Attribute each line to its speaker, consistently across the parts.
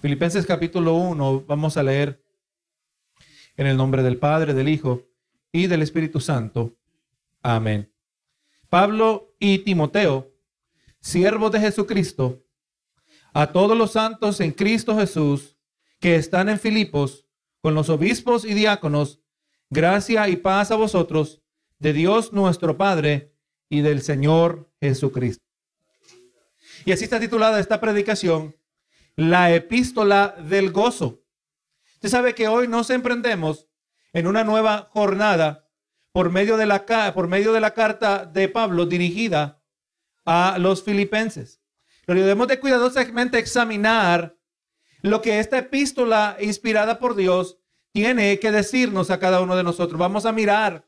Speaker 1: Filipenses capítulo 1, vamos a leer en el nombre del Padre, del Hijo y del Espíritu Santo. Amén. Pablo y Timoteo, siervos de Jesucristo, a todos los santos en Cristo Jesús que están en Filipos, con los obispos y diáconos, gracia y paz a vosotros, de Dios nuestro Padre y del Señor Jesucristo. Y así está titulada esta predicación, la epístola del gozo. Usted sabe que hoy nos emprendemos en una nueva jornada por medio de la, carta de Pablo dirigida a los filipenses. Pero debemos de cuidadosamente examinar lo que esta epístola inspirada por Dios tiene que decirnos a cada uno de nosotros. Vamos a mirar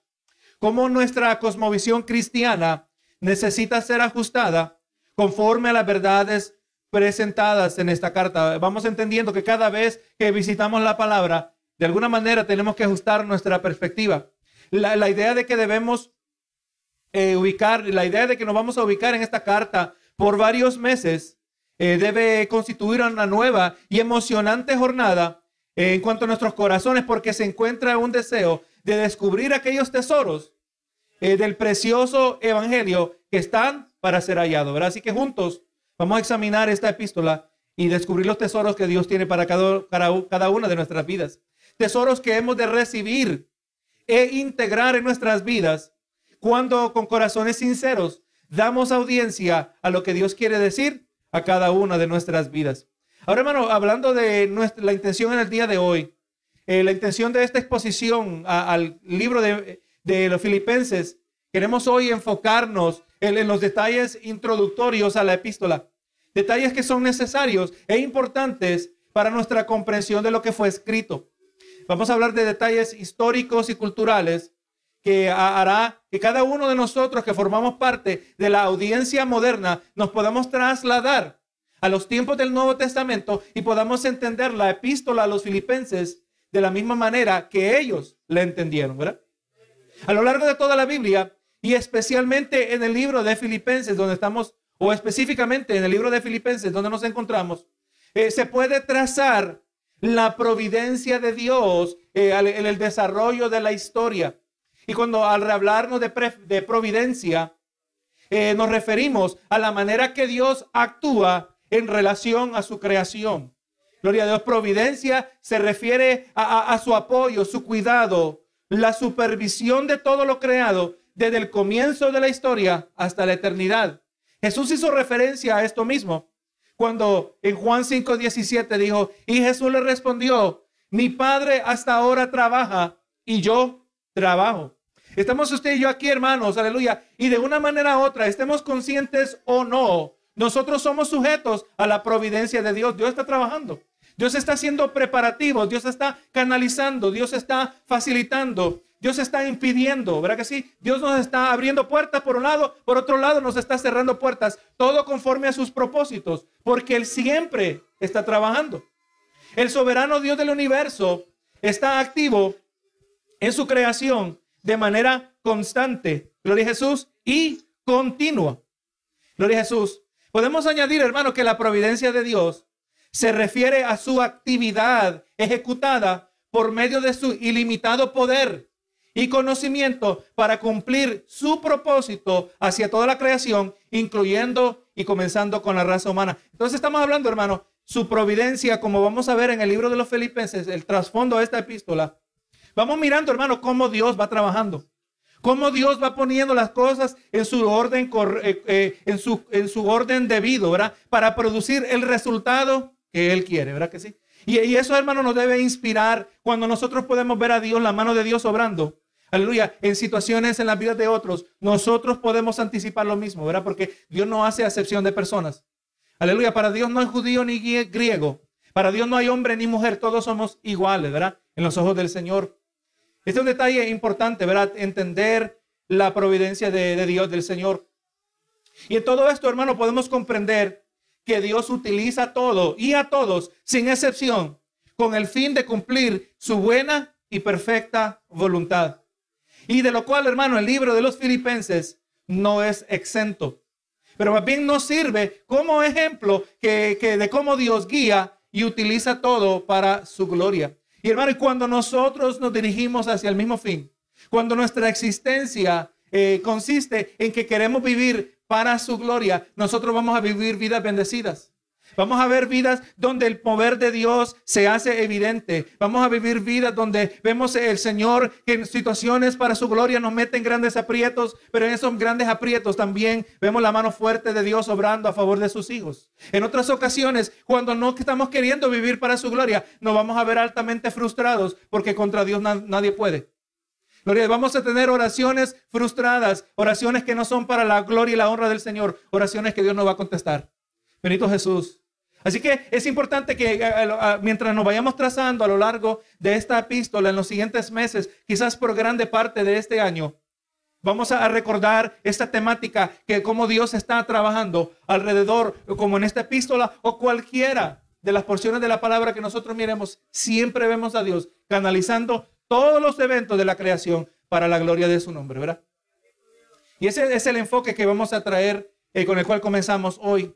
Speaker 1: cómo nuestra cosmovisión cristiana necesita ser ajustada conforme a las verdades presentadas en esta carta. Vamos entendiendo que cada vez que visitamos la palabra, de alguna manera tenemos que ajustar nuestra perspectiva. La, idea de que debemos eh, ubicar, la idea de que nos vamos a ubicar en esta carta por varios meses, eh, debe constituir una nueva y emocionante jornada eh, en cuanto a nuestros corazones, porque se encuentra un deseo de descubrir aquellos tesoros del precioso evangelio que están para ser hallados. Así que juntos Vamos a examinar esta epístola y descubrir los tesoros que Dios tiene para cada, cada una de nuestras vidas. Tesoros que hemos de recibir e integrar en nuestras vidas cuando con corazones sinceros damos audiencia a lo que Dios quiere decir a cada una de nuestras vidas. Ahora, hermano, hablando de nuestra, la intención en el día de hoy, eh, la intención de esta exposición al libro de, los filipenses, queremos hoy enfocarnos en, los detalles introductorios a la epístola. Detalles que son necesarios e importantes para nuestra comprensión de lo que fue escrito. Vamos a hablar de detalles históricos y culturales que hará que cada uno de nosotros que formamos parte de la audiencia moderna nos podamos trasladar a los tiempos del Nuevo Testamento y podamos entender la epístola a los filipenses de la misma manera que ellos la entendieron, ¿verdad? A lo largo de toda la Biblia y especialmente en el libro de Filipenses, donde estamos o específicamente en el libro de Filipenses, donde nos encontramos, eh, se puede trazar la providencia de Dios eh, en el desarrollo de la historia. Y cuando al hablarnos de, providencia, eh, nos referimos a la manera que Dios actúa en relación a su creación. Gloria a Dios, providencia se refiere a su apoyo, su cuidado, la supervisión de todo lo creado desde el comienzo de la historia hasta la eternidad. Jesús hizo referencia a esto mismo cuando en Juan 5:17 dijo, y Jesús le respondió, mi Padre hasta ahora trabaja y yo trabajo. Estamos usted y yo aquí, hermanos, aleluya. Y de una manera u otra, estemos conscientes o no, nosotros somos sujetos a la providencia de Dios. Dios está trabajando. Dios está haciendo preparativos, Dios está canalizando, Dios está facilitando. Dios está impidiendo, ¿verdad que sí? Dios nos está abriendo puertas por un lado, por otro lado nos está cerrando puertas, todo conforme a sus propósitos, porque Él siempre está trabajando. El soberano Dios del universo está activo en su creación de manera constante, gloria a Jesús, y continua. Gloria a Jesús. Podemos añadir, hermano, que la providencia de Dios se refiere a su actividad ejecutada por medio de su ilimitado poder y conocimiento para cumplir su propósito hacia toda la creación, incluyendo y comenzando con la raza humana. Entonces estamos hablando, hermano, su providencia, como vamos a ver en el libro de los filipenses, el trasfondo de esta epístola. Vamos mirando, hermano, cómo Dios va trabajando. Cómo Dios va poniendo las cosas en su orden, eh, eh, en su, en su orden debido, ¿verdad? Para producir el resultado que Él quiere, ¿verdad que sí? Y, eso, hermano, nos debe inspirar cuando nosotros podemos ver a Dios, la mano de Dios obrando. Aleluya. En situaciones en las vidas de otros, nosotros podemos anticipar lo mismo, ¿verdad? Porque Dios no hace acepción de personas. Aleluya. Para Dios no hay judío ni griego. Para Dios no hay hombre ni mujer. Todos somos iguales, ¿verdad? En los ojos del Señor. Este es un detalle importante, ¿verdad? Entender la providencia de, de Dios, del Señor. Y en todo esto, hermano, podemos comprender que Dios utiliza todo y a todos, sin excepción, con el fin de cumplir su buena y perfecta voluntad. Y de lo cual, hermano, el libro de los filipenses no es exento. Pero más bien nos sirve como ejemplo que, de cómo Dios guía y utiliza todo para su gloria. Y hermano, cuando nosotros nos dirigimos hacia el mismo fin, cuando nuestra existencia eh, consiste en que queremos vivir para su gloria, nosotros vamos a vivir vidas bendecidas. Vamos a ver vidas donde el poder de Dios se hace evidente. Vamos a vivir vidas donde vemos el Señor que en situaciones para su gloria nos mete en grandes aprietos, pero en esos grandes aprietos también vemos la mano fuerte de Dios obrando a favor de sus hijos. En otras ocasiones, cuando no estamos queriendo vivir para su gloria, nos vamos a ver altamente frustrados porque contra Dios nadie puede. Vamos a tener oraciones frustradas, oraciones que no son para la gloria y la honra del Señor, oraciones que Dios no va a contestar. Benito Jesús. Así que es importante que eh, eh, mientras nos vayamos trazando a lo largo de esta epístola en los siguientes meses, quizás por grande parte de este año, vamos a recordar esta temática que como Dios está trabajando alrededor, como en esta epístola o cualquiera de las porciones de la palabra que nosotros miremos, siempre vemos a Dios canalizando todos los eventos de la creación para la gloria de su nombre, ¿verdad? Y ese es el enfoque que vamos a traer, eh, con el cual comenzamos hoy.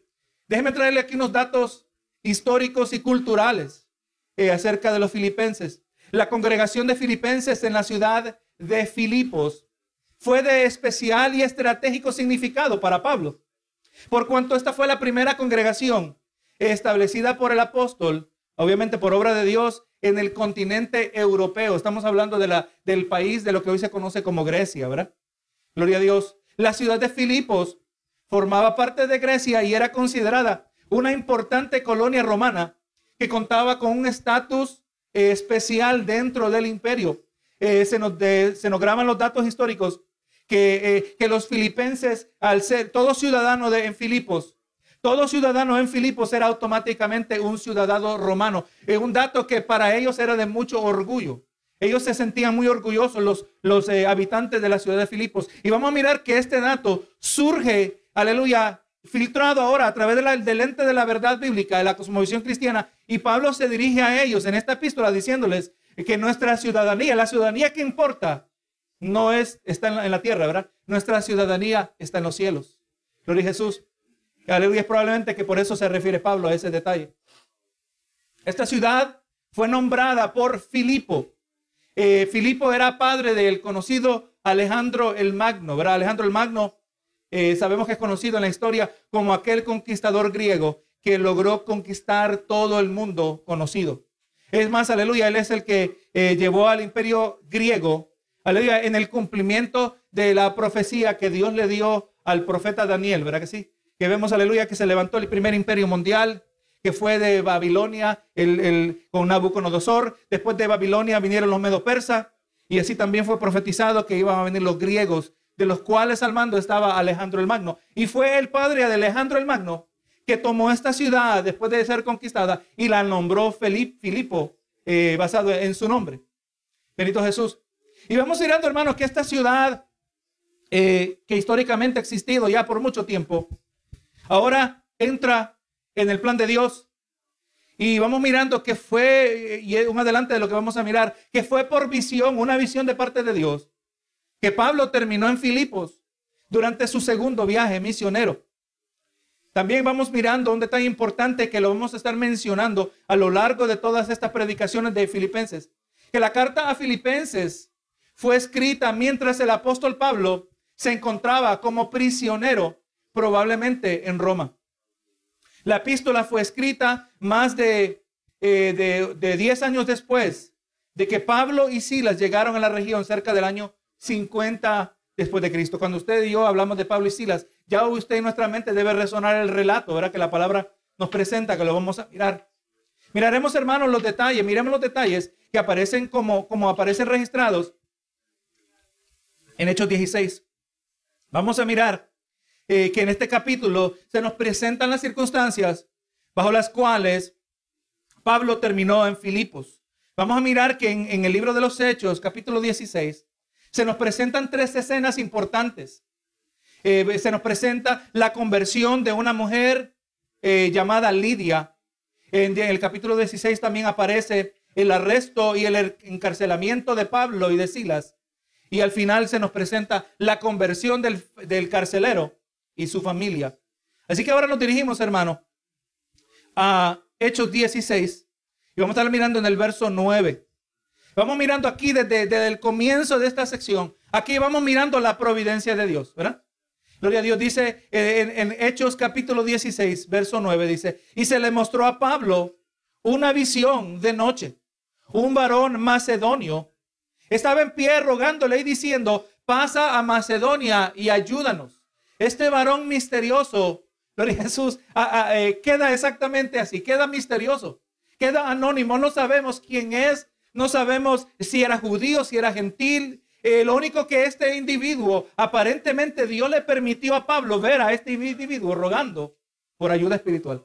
Speaker 1: Déjeme traerle aquí unos datos históricos y culturales eh, acerca de los filipenses. La congregación de filipenses en la ciudad de Filipos fue de especial y estratégico significado para Pablo, por cuanto esta fue la primera congregación establecida por el apóstol, obviamente por obra de Dios, en el continente europeo. Estamos hablando de la, del país de lo que hoy se conoce como Grecia, ¿verdad? Gloria a Dios. La ciudad de Filipos formaba parte de Grecia y era considerada una importante colonia romana que contaba con un estatus eh, especial dentro del imperio. Eh, se, nos se, nos graban los datos históricos que, eh, que los filipenses, al ser todo ciudadano de, en Filipos, todo ciudadano en Filipos era automáticamente un ciudadano romano. Es un dato que para ellos era de mucho orgullo. Ellos se sentían muy orgullosos, los, los eh, habitantes de la ciudad de Filipos. Y vamos a mirar que este dato surge, aleluya, filtrado ahora a través del lente de la verdad bíblica, de la cosmovisión cristiana. Y Pablo se dirige a ellos en esta epístola diciéndoles que nuestra ciudadanía, la ciudadanía que importa, no es, está en la, tierra, ¿verdad? Nuestra ciudadanía está en los cielos. Gloria a Jesús. Aleluya, es probablemente que por eso se refiere Pablo a ese detalle. Esta ciudad fue nombrada por Filipo. Eh, Filipo era padre del conocido Alejandro el Magno, ¿verdad? Alejandro el Magno eh, sabemos que es conocido en la historia como aquel conquistador griego que logró conquistar todo el mundo conocido. Es más, aleluya, él es el que eh, llevó al imperio griego, aleluya, en el cumplimiento de la profecía que Dios le dio al profeta Daniel, ¿verdad que sí? que vemos, aleluya, que se levantó el primer imperio mundial, que fue de Babilonia el, el, con Nabucodonosor. Después de Babilonia vinieron los medo persas y así también fue profetizado que iban a venir los griegos, de los cuales al mando estaba Alejandro el Magno. Y fue el padre de Alejandro el Magno que tomó esta ciudad después de ser conquistada y la nombró Filipo, eh, basado en su nombre. Benito Jesús. Y vamos mirando, hermanos, que esta ciudad eh, que históricamente ha existido ya por mucho tiempo, Ahora entra en el plan de Dios y vamos mirando que fue, y es un adelante de lo que vamos a mirar, que fue por visión, una visión de parte de Dios, que Pablo terminó en Filipos durante su segundo viaje misionero. También vamos mirando un detalle importante que lo vamos a estar mencionando a lo largo de todas estas predicaciones de Filipenses, que la carta a Filipenses fue escrita mientras el apóstol Pablo se encontraba como prisionero probablemente en Roma. La epístola fue escrita más de, eh, de, 10 años después de que Pablo y Silas llegaron a la región cerca del año 50 después de Cristo. Cuando usted y yo hablamos de Pablo y Silas, ya usted en nuestra mente debe resonar el relato, ¿verdad? Que la palabra nos presenta, que lo vamos a mirar. Miraremos, hermanos, los detalles, miremos los detalles que aparecen como, como aparecen registrados en Hechos 16. Vamos a mirar eh, que en este capítulo se nos presentan las circunstancias bajo las cuales Pablo terminó en Filipos. Vamos a mirar que en, el libro de los Hechos, capítulo 16, se nos presentan tres escenas importantes. Eh, se nos presenta la conversión de una mujer eh, llamada Lidia. En, en el capítulo 16 también aparece el arresto y el encarcelamiento de Pablo y de Silas. Y al final se nos presenta la conversión del, del carcelero y su familia. Así que ahora nos dirigimos, hermano, a Hechos 16 y vamos a estar mirando en el verso 9. Vamos mirando aquí desde, el comienzo de esta sección. Aquí vamos mirando la providencia de Dios, ¿verdad? Gloria a Dios dice eh, en, Hechos capítulo 16, verso 9, dice, y se le mostró a Pablo una visión de noche. Un varón macedonio estaba en pie rogándole y diciendo, pasa a Macedonia y ayúdanos. Este varón misterioso, Gloria Jesús, eh, queda exactamente así, queda misterioso, queda anónimo, no sabemos quién es, no sabemos si era judío, si era gentil. Eh, lo único que este individuo, aparentemente Dios le permitió a Pablo ver a este individuo rogando por ayuda espiritual.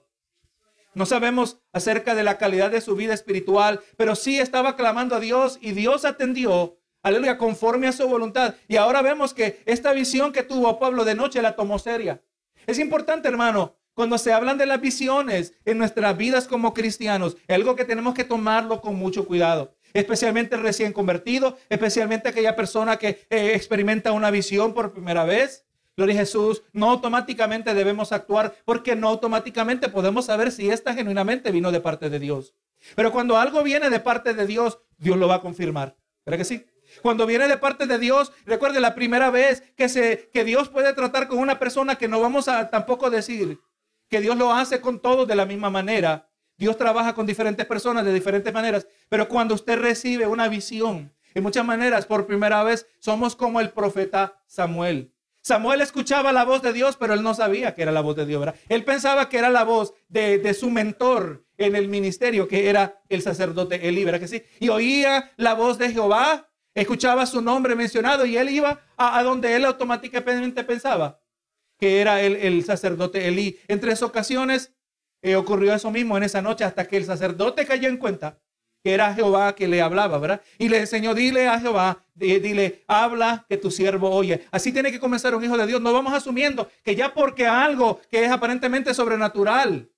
Speaker 1: No sabemos acerca de la calidad de su vida espiritual, pero sí estaba clamando a Dios y Dios atendió, aleluya, conforme a su voluntad. Y ahora vemos que esta visión que tuvo Pablo de noche la tomó seria. Es importante, hermano, cuando se hablan de las visiones en nuestras vidas como cristianos, algo que tenemos que tomarlo con mucho cuidado especialmente recién convertido, especialmente aquella persona que eh, experimenta una visión por primera vez. Gloria a Jesús, no automáticamente debemos actuar porque no automáticamente podemos saber si esta genuinamente vino de parte de Dios. Pero cuando algo viene de parte de Dios, Dios lo va a confirmar. ¿Verdad que sí? Cuando viene de parte de Dios, recuerde la primera vez que, se, que Dios puede tratar con una persona que no vamos a tampoco decir que Dios lo hace con todos de la misma manera. Dios trabaja con diferentes personas de diferentes maneras, pero cuando usted recibe una visión, en muchas maneras, por primera vez, somos como el profeta Samuel. Samuel escuchaba la voz de Dios, pero él no sabía que era la voz de Dios. Él pensaba que era la voz de, su mentor en el ministerio, que era el sacerdote Elí, ¿verdad que sí? Y oía la voz de Jehová, escuchaba su nombre mencionado y él iba a, donde él automáticamente pensaba que era el, el sacerdote Elí. En tres ocasiones eh, ocurrió eso mismo en esa noche hasta que el sacerdote cayó en cuenta que era Jehová que le hablaba, ¿verdad? Y le enseñó, dile a Jehová, dile, habla que tu siervo oye. Así tiene que comenzar un hijo de Dios. No vamos asumiendo que ya porque algo que es aparentemente sobrenatural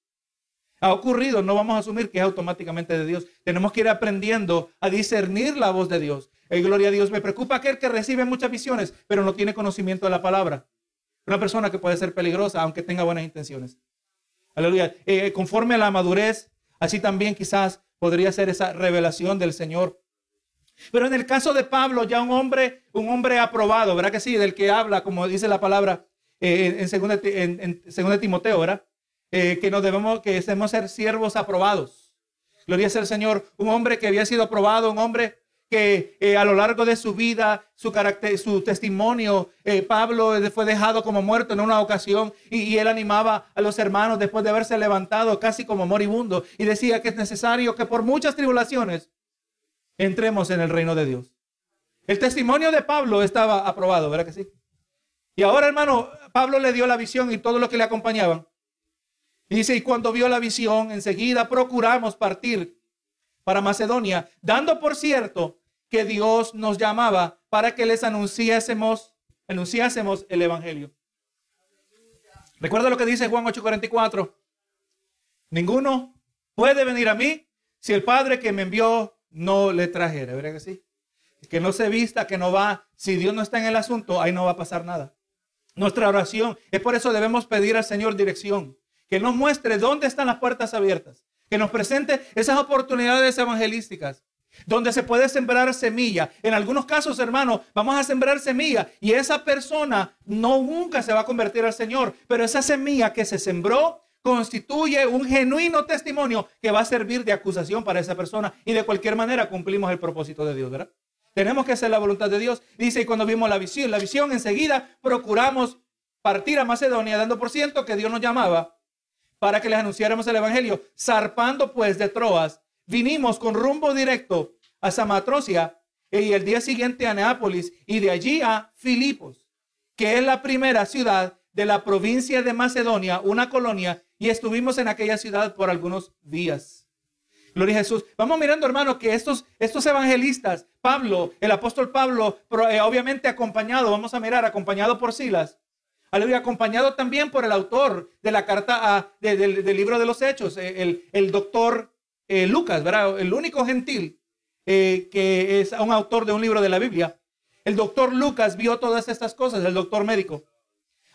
Speaker 1: ha ocurrido, no vamos a asumir que es automáticamente de Dios. Tenemos que ir aprendiendo a discernir la voz de Dios. Y gloria a Dios. Me preocupa aquel que recibe muchas visiones, pero no tiene conocimiento de la palabra. Una persona que puede ser peligrosa, aunque tenga buenas intenciones. Aleluya. Eh, conforme a la madurez, así también quizás podría ser esa revelación del Señor. Pero en el caso de Pablo, ya un hombre, un hombre aprobado, ¿verdad que sí? Del que habla, como dice la palabra eh, en, segunda, en, Timoteo, ¿verdad? Eh, que nos debemos, que debemos ser siervos aprobados. Gloria sea el Señor. Un hombre que había sido aprobado, un hombre que eh, a lo largo de su vida, su carácter, su testimonio, eh, Pablo fue dejado como muerto en una ocasión y, él animaba a los hermanos después de haberse levantado casi como moribundo y decía que es necesario que por muchas tribulaciones entremos en el reino de Dios. El testimonio de Pablo estaba aprobado, ¿verdad que sí? Y ahora, hermano, Pablo le dio la visión y todo lo que le acompañaban. Dice, y cuando vio la visión, enseguida procuramos partir para Macedonia, dando por cierto que Dios nos llamaba para que les anunciásemos, anunciásemos el Evangelio. Recuerda lo que dice Juan 8:44. Ninguno puede venir a mí si el Padre que me envió no le trajera. ¿Verdad que sí? Que no se vista, que no va. Si Dios no está en el asunto, ahí no va a pasar nada. Nuestra oración es por eso debemos pedir al Señor dirección. Que nos muestre dónde están las puertas abiertas. Que nos presente esas oportunidades evangelísticas donde se puede sembrar semilla. En algunos casos, hermano, vamos a sembrar semilla y esa persona no nunca se va a convertir al Señor, pero esa semilla que se sembró constituye un genuino testimonio que va a servir de acusación para esa persona y de cualquier manera cumplimos el propósito de Dios, ¿verdad? Tenemos que hacer la voluntad de Dios. Dice, y cuando vimos la visión, la visión enseguida procuramos partir a Macedonia, dando por ciento que Dios nos llamaba para que les anunciáramos el Evangelio. Zarpando pues de Troas, vinimos con rumbo directo a Samatrocia y el día siguiente a Neápolis y de allí a Filipos, que es la primera ciudad de la provincia de Macedonia, una colonia, y estuvimos en aquella ciudad por algunos días. Gloria a Jesús. Vamos mirando, hermano, que estos, estos evangelistas, Pablo, el apóstol Pablo, eh, obviamente acompañado, vamos a mirar, acompañado por Silas, aleluya, acompañado también por el autor de la carta a, del libro de los Hechos, eh, el, el doctor eh, Lucas, ¿verdad? El único gentil eh, que es un autor de un libro de la Biblia. El doctor Lucas vio todas estas cosas, el doctor médico.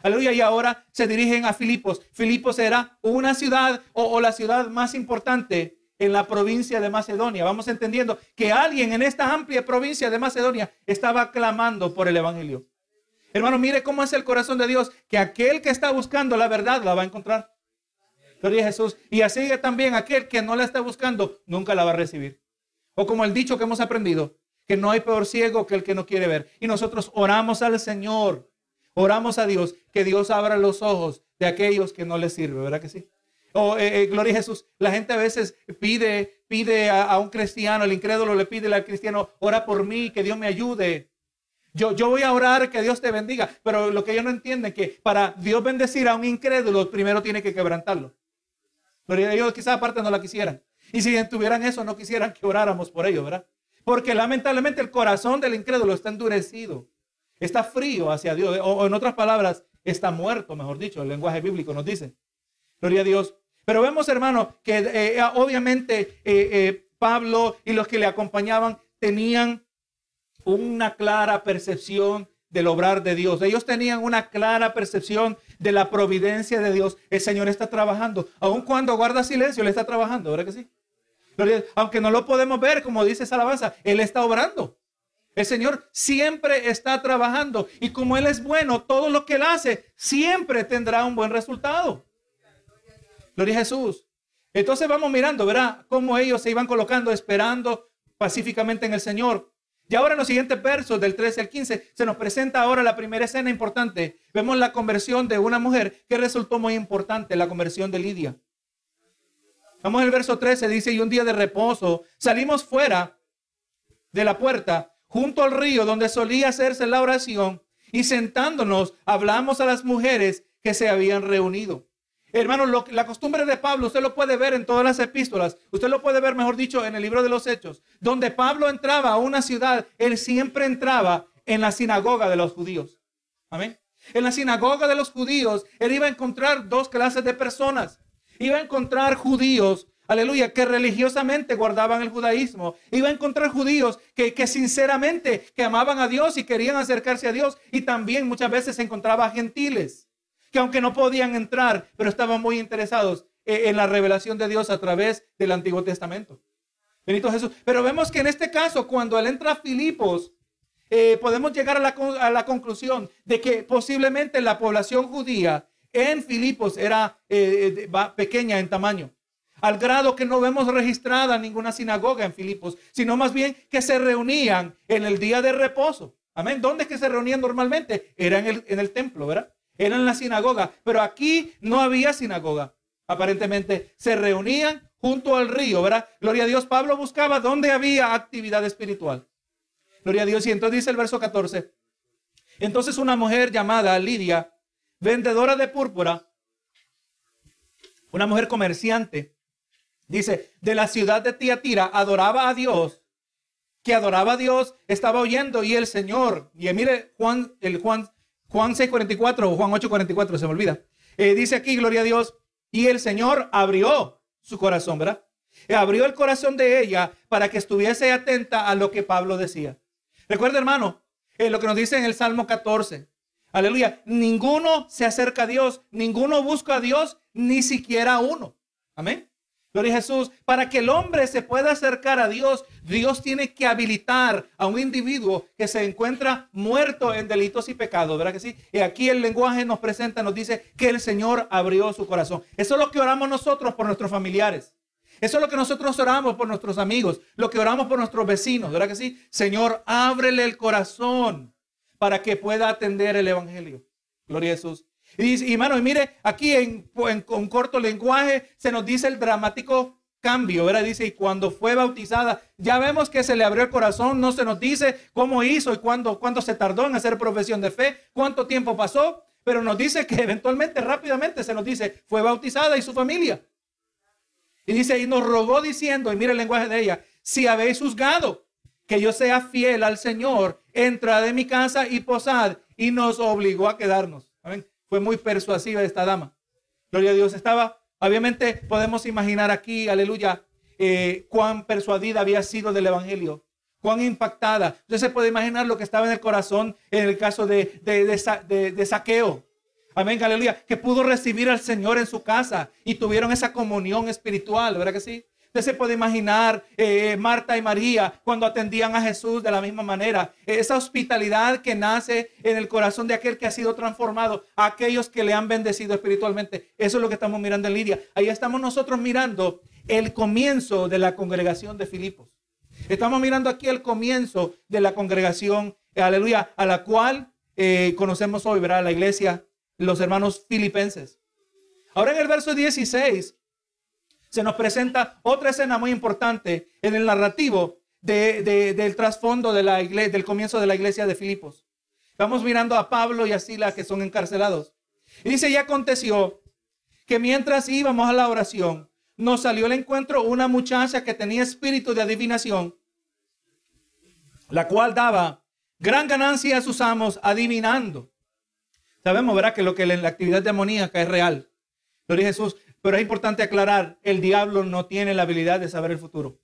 Speaker 1: Aleluya. Y ahora se dirigen a Filipos. Filipos era una ciudad o, o, la ciudad más importante en la provincia de Macedonia. Vamos entendiendo que alguien en esta amplia provincia de Macedonia estaba clamando por el Evangelio. Hermano, mire cómo es el corazón de Dios, que aquel que está buscando la verdad la va a encontrar. Gloria a Jesús. Y así también aquel que no la está buscando nunca la va a recibir. O como el dicho que hemos aprendido, que no hay peor ciego que el que no quiere ver. Y nosotros oramos al Señor, oramos a Dios, que Dios abra los ojos de aquellos que no les sirve, ¿verdad que sí? Oh, eh, gloria a Jesús. La gente a veces pide, pide a, un cristiano, el incrédulo le pide al cristiano, ora por mí, que Dios me ayude. Yo, yo voy a orar que Dios te bendiga, pero lo que ellos no entienden es que para Dios bendecir a un incrédulo, primero tiene que quebrantarlo. Pero ellos quizás aparte no la quisieran. Y si tuvieran eso, no quisieran que oráramos por ellos, ¿verdad? Porque lamentablemente el corazón del incrédulo está endurecido, está frío hacia Dios, o, en otras palabras, está muerto, mejor dicho, el lenguaje bíblico nos dice. Gloria a Dios. Pero vemos, hermano, que eh, obviamente eh, eh, Pablo y los que le acompañaban tenían una clara percepción del obrar de Dios. Ellos tenían una clara percepción de la providencia de Dios. El Señor está trabajando. Aun cuando guarda silencio, Él está trabajando, ¿verdad que sí? Aunque no lo podemos ver, como dice esa alabanza, Él está obrando. El Señor siempre está trabajando. Y como Él es bueno, todo lo que Él hace siempre tendrá un buen resultado. Gloria a Jesús. Entonces vamos mirando, ¿verdad? Cómo ellos se iban colocando, esperando pacíficamente en el Señor. Y ahora en los siguientes versos, del 13 al 15, se nos presenta ahora la primera escena importante. Vemos la conversión de una mujer que resultó muy importante, la conversión de Lidia. Vamos al verso 13, dice, y un día de reposo salimos fuera de la puerta, junto al río donde solía hacerse la oración, y sentándonos hablamos a las mujeres que se habían reunido. Hermano, la costumbre de Pablo, usted lo puede ver en todas las epístolas, usted lo puede ver, mejor dicho, en el libro de los Hechos, donde Pablo entraba a una ciudad, él siempre entraba en la sinagoga de los judíos. Amén. En la sinagoga de los judíos, él iba a encontrar dos clases de personas. Iba a encontrar judíos, aleluya, que religiosamente guardaban el judaísmo. Iba a encontrar judíos que, que sinceramente que amaban a Dios y querían acercarse a Dios. Y también muchas veces se encontraba gentiles que aunque no podían entrar, pero estaban muy interesados en la revelación de Dios a través del Antiguo Testamento. Benito Jesús. Pero vemos que en este caso, cuando él entra a Filipos, eh, podemos llegar a la, a la, conclusión de que posiblemente la población judía en Filipos era eh, pequeña en tamaño, al grado que no vemos registrada ninguna sinagoga en Filipos, sino más bien que se reunían en el día de reposo. Amén. ¿Dónde es que se reunían normalmente? Era en el, en el templo, ¿verdad? Era en la sinagoga, pero aquí no había sinagoga. Aparentemente se reunían junto al río, ¿verdad? Gloria a Dios. Pablo buscaba dónde había actividad espiritual. Gloria a Dios. Y entonces dice el verso 14. Entonces una mujer llamada Lidia, vendedora de púrpura, una mujer comerciante, dice, de la ciudad de Tiatira, adoraba a Dios, que adoraba a Dios, estaba oyendo y el Señor, y mire Juan, el Juan Juan 6:44 o Juan 8:44, se me olvida. Eh, dice aquí, gloria a Dios, y el Señor abrió su corazón, ¿verdad? abrió el corazón de ella para que estuviese atenta a lo que Pablo decía. Recuerda, hermano, eh, lo que nos dice en el Salmo 14. Aleluya. Ninguno se acerca a Dios, ninguno busca a Dios, ni siquiera uno. Amén. Gloria a Jesús. Para que el hombre se pueda acercar a Dios, Dios tiene que habilitar a un individuo que se encuentra muerto en delitos y pecados, ¿verdad que sí? Y aquí el lenguaje nos presenta, nos dice que el Señor abrió su corazón. Eso es lo que oramos nosotros por nuestros familiares. Eso es lo que nosotros oramos por nuestros amigos, lo que oramos por nuestros vecinos, ¿verdad que sí? Señor, ábrele el corazón para que pueda atender el Evangelio. Gloria a Jesús. Y, hermano, y mire, aquí en, en, corto lenguaje se nos dice el dramático cambio, ¿verdad? Dice, y cuando fue bautizada, ya vemos que se le abrió el corazón, no se nos dice cómo hizo y cuándo, cuándo se tardó en hacer profesión de fe, cuánto tiempo pasó, pero nos dice que eventualmente, rápidamente, se nos dice, fue bautizada y su familia. Y dice, y nos rogó diciendo, y mire el lenguaje de ella, si habéis juzgado que yo sea fiel al Señor, entrad de mi casa y posad, y nos obligó a quedarnos. Amén. Fue muy persuasiva esta dama. Gloria a Dios. Estaba, obviamente podemos imaginar aquí, aleluya, eh, cuán persuadida había sido del Evangelio, cuán impactada. Usted se puede imaginar lo que estaba en el corazón en el caso de, de, de, saqueo. Amén, aleluya. Que pudo recibir al Señor en su casa y tuvieron esa comunión espiritual, ¿verdad que sí? Usted se puede imaginar eh, Marta y María cuando atendían a Jesús de la misma manera. Esa hospitalidad que nace en el corazón de aquel que ha sido transformado, a aquellos que le han bendecido espiritualmente. Eso es lo que estamos mirando en Lidia. Ahí estamos nosotros mirando el comienzo de la congregación de Filipos. Estamos mirando aquí el comienzo de la congregación, aleluya, a la cual eh, conocemos hoy, ¿verdad? La iglesia, los hermanos filipenses. Ahora en el verso 16 se nos presenta otra escena muy importante en el narrativo del trasfondo del comienzo de la iglesia de Filipos. Vamos mirando a Pablo y a Sila que son encarcelados. Y dice, y aconteció que mientras íbamos a la oración, nos salió al encuentro una muchacha que tenía espíritu de adivinación, la cual daba gran ganancia a sus amos adivinando. Sabemos, ¿verdad? Que lo que la actividad demoníaca es real. Gloria a Jesús. Pero es importante aclarar, el diablo no tiene la habilidad de saber el futuro.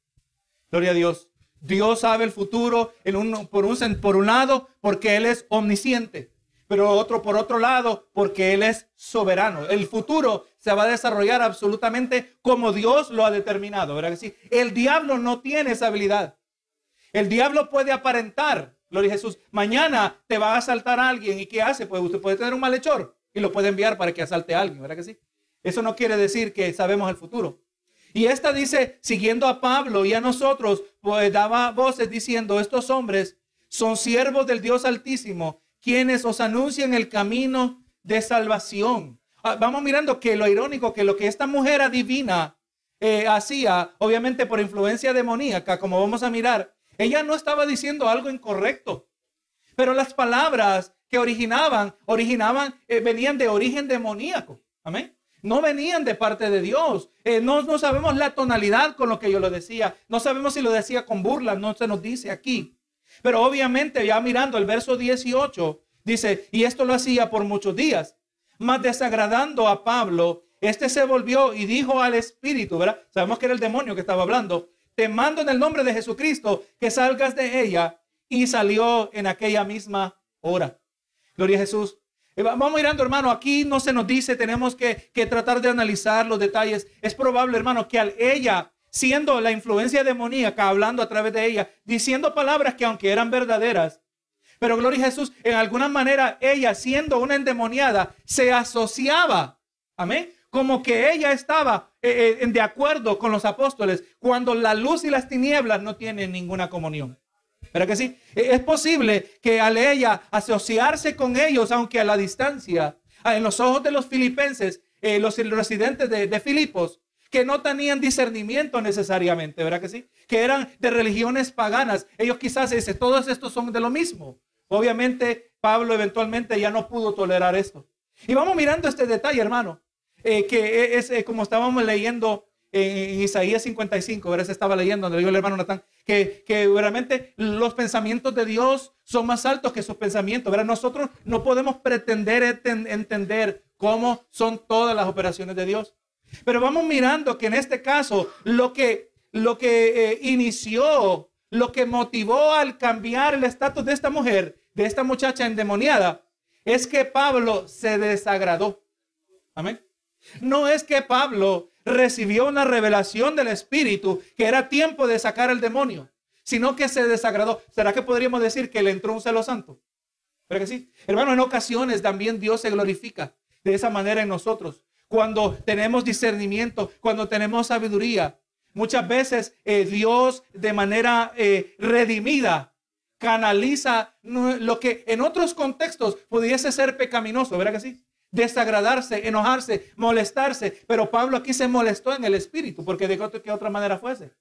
Speaker 1: Gloria a Dios. Dios sabe el futuro en un, por, un, lado porque Él es omnisciente, pero otro por otro lado porque Él es soberano. El futuro se va a desarrollar absolutamente como Dios lo ha determinado. ¿verdad que sí? El diablo no tiene esa habilidad. El diablo puede aparentar, gloria a Jesús, mañana te va a asaltar a alguien y ¿qué hace? Pues usted puede tener un malhechor y lo puede enviar para que asalte a alguien, ¿verdad que sí? Eso no quiere decir que sabemos el futuro. Y esta dice, siguiendo a Pablo y a nosotros, pues daba voces diciendo, estos hombres son siervos del Dios Altísimo, quienes os anuncian el camino de salvación. Ah, vamos mirando que lo irónico, que lo que esta mujer adivina eh, hacía, obviamente por influencia demoníaca, como vamos a mirar, ella no estaba diciendo algo incorrecto, pero las palabras que originaban, originaban, eh, venían de origen demoníaco. Amén no venían de parte de Dios. Eh, no, no sabemos la tonalidad con lo que yo lo decía. No sabemos si lo decía con burla, no se nos dice aquí. Pero obviamente ya mirando el verso 18, dice, y esto lo hacía por muchos días. Más desagradando a Pablo, este se volvió y dijo al Espíritu, ¿verdad? Sabemos que era el demonio que estaba hablando. Te mando en el nombre de Jesucristo que salgas de ella. Y salió en aquella misma hora. Gloria a Jesús. Vamos mirando, hermano, aquí no se nos dice, tenemos que, tratar de analizar los detalles. Es probable, hermano, que al ella, siendo la influencia demoníaca, hablando a través de ella, diciendo palabras que aunque eran verdaderas, pero gloria a Jesús, en alguna manera ella, siendo una endemoniada, se asociaba, amén, como que ella estaba eh, eh, de acuerdo con los apóstoles, cuando la luz y las tinieblas no tienen ninguna comunión. ¿Verdad que sí? E-, es posible que al ella asociarse con ellos, aunque a la distancia, en los ojos de los filipenses, eh, los residentes de, Filipos, que no tenían discernimiento necesariamente, ¿verdad que sí? Que eran de religiones paganas. Ellos quizás dicen, todos estos son de lo mismo. Obviamente, Pablo eventualmente ya no pudo tolerar esto. Y vamos mirando este detalle, hermano, eh, que es eh, como estábamos leyendo en, Isaías 55, ¿verdad? Se estaba leyendo, donde dijo el hermano Natán, que, que realmente los pensamientos de Dios son más altos que sus pensamientos, ¿verdad? Nosotros no podemos pretender entender cómo son todas las operaciones de Dios. Pero vamos mirando que en este caso lo que, lo que eh, inició, lo que motivó al cambiar el estatus de esta mujer, de esta muchacha endemoniada, es que Pablo se desagradó. Amén. No es que Pablo recibió una revelación del Espíritu que era tiempo de sacar al demonio, sino que se desagradó. ¿Será que podríamos decir que le entró un celo santo? Pero que sí. Hermano, en ocasiones también Dios se glorifica de esa manera en nosotros. Cuando tenemos discernimiento, cuando tenemos sabiduría. Muchas veces eh, Dios de manera eh, redimida canaliza lo que en otros contextos pudiese ser pecaminoso, ¿verdad que sí? Desagradarse, enojarse, molestarse. Pero Pablo aquí se molestó en el espíritu, porque de que otra manera fuese.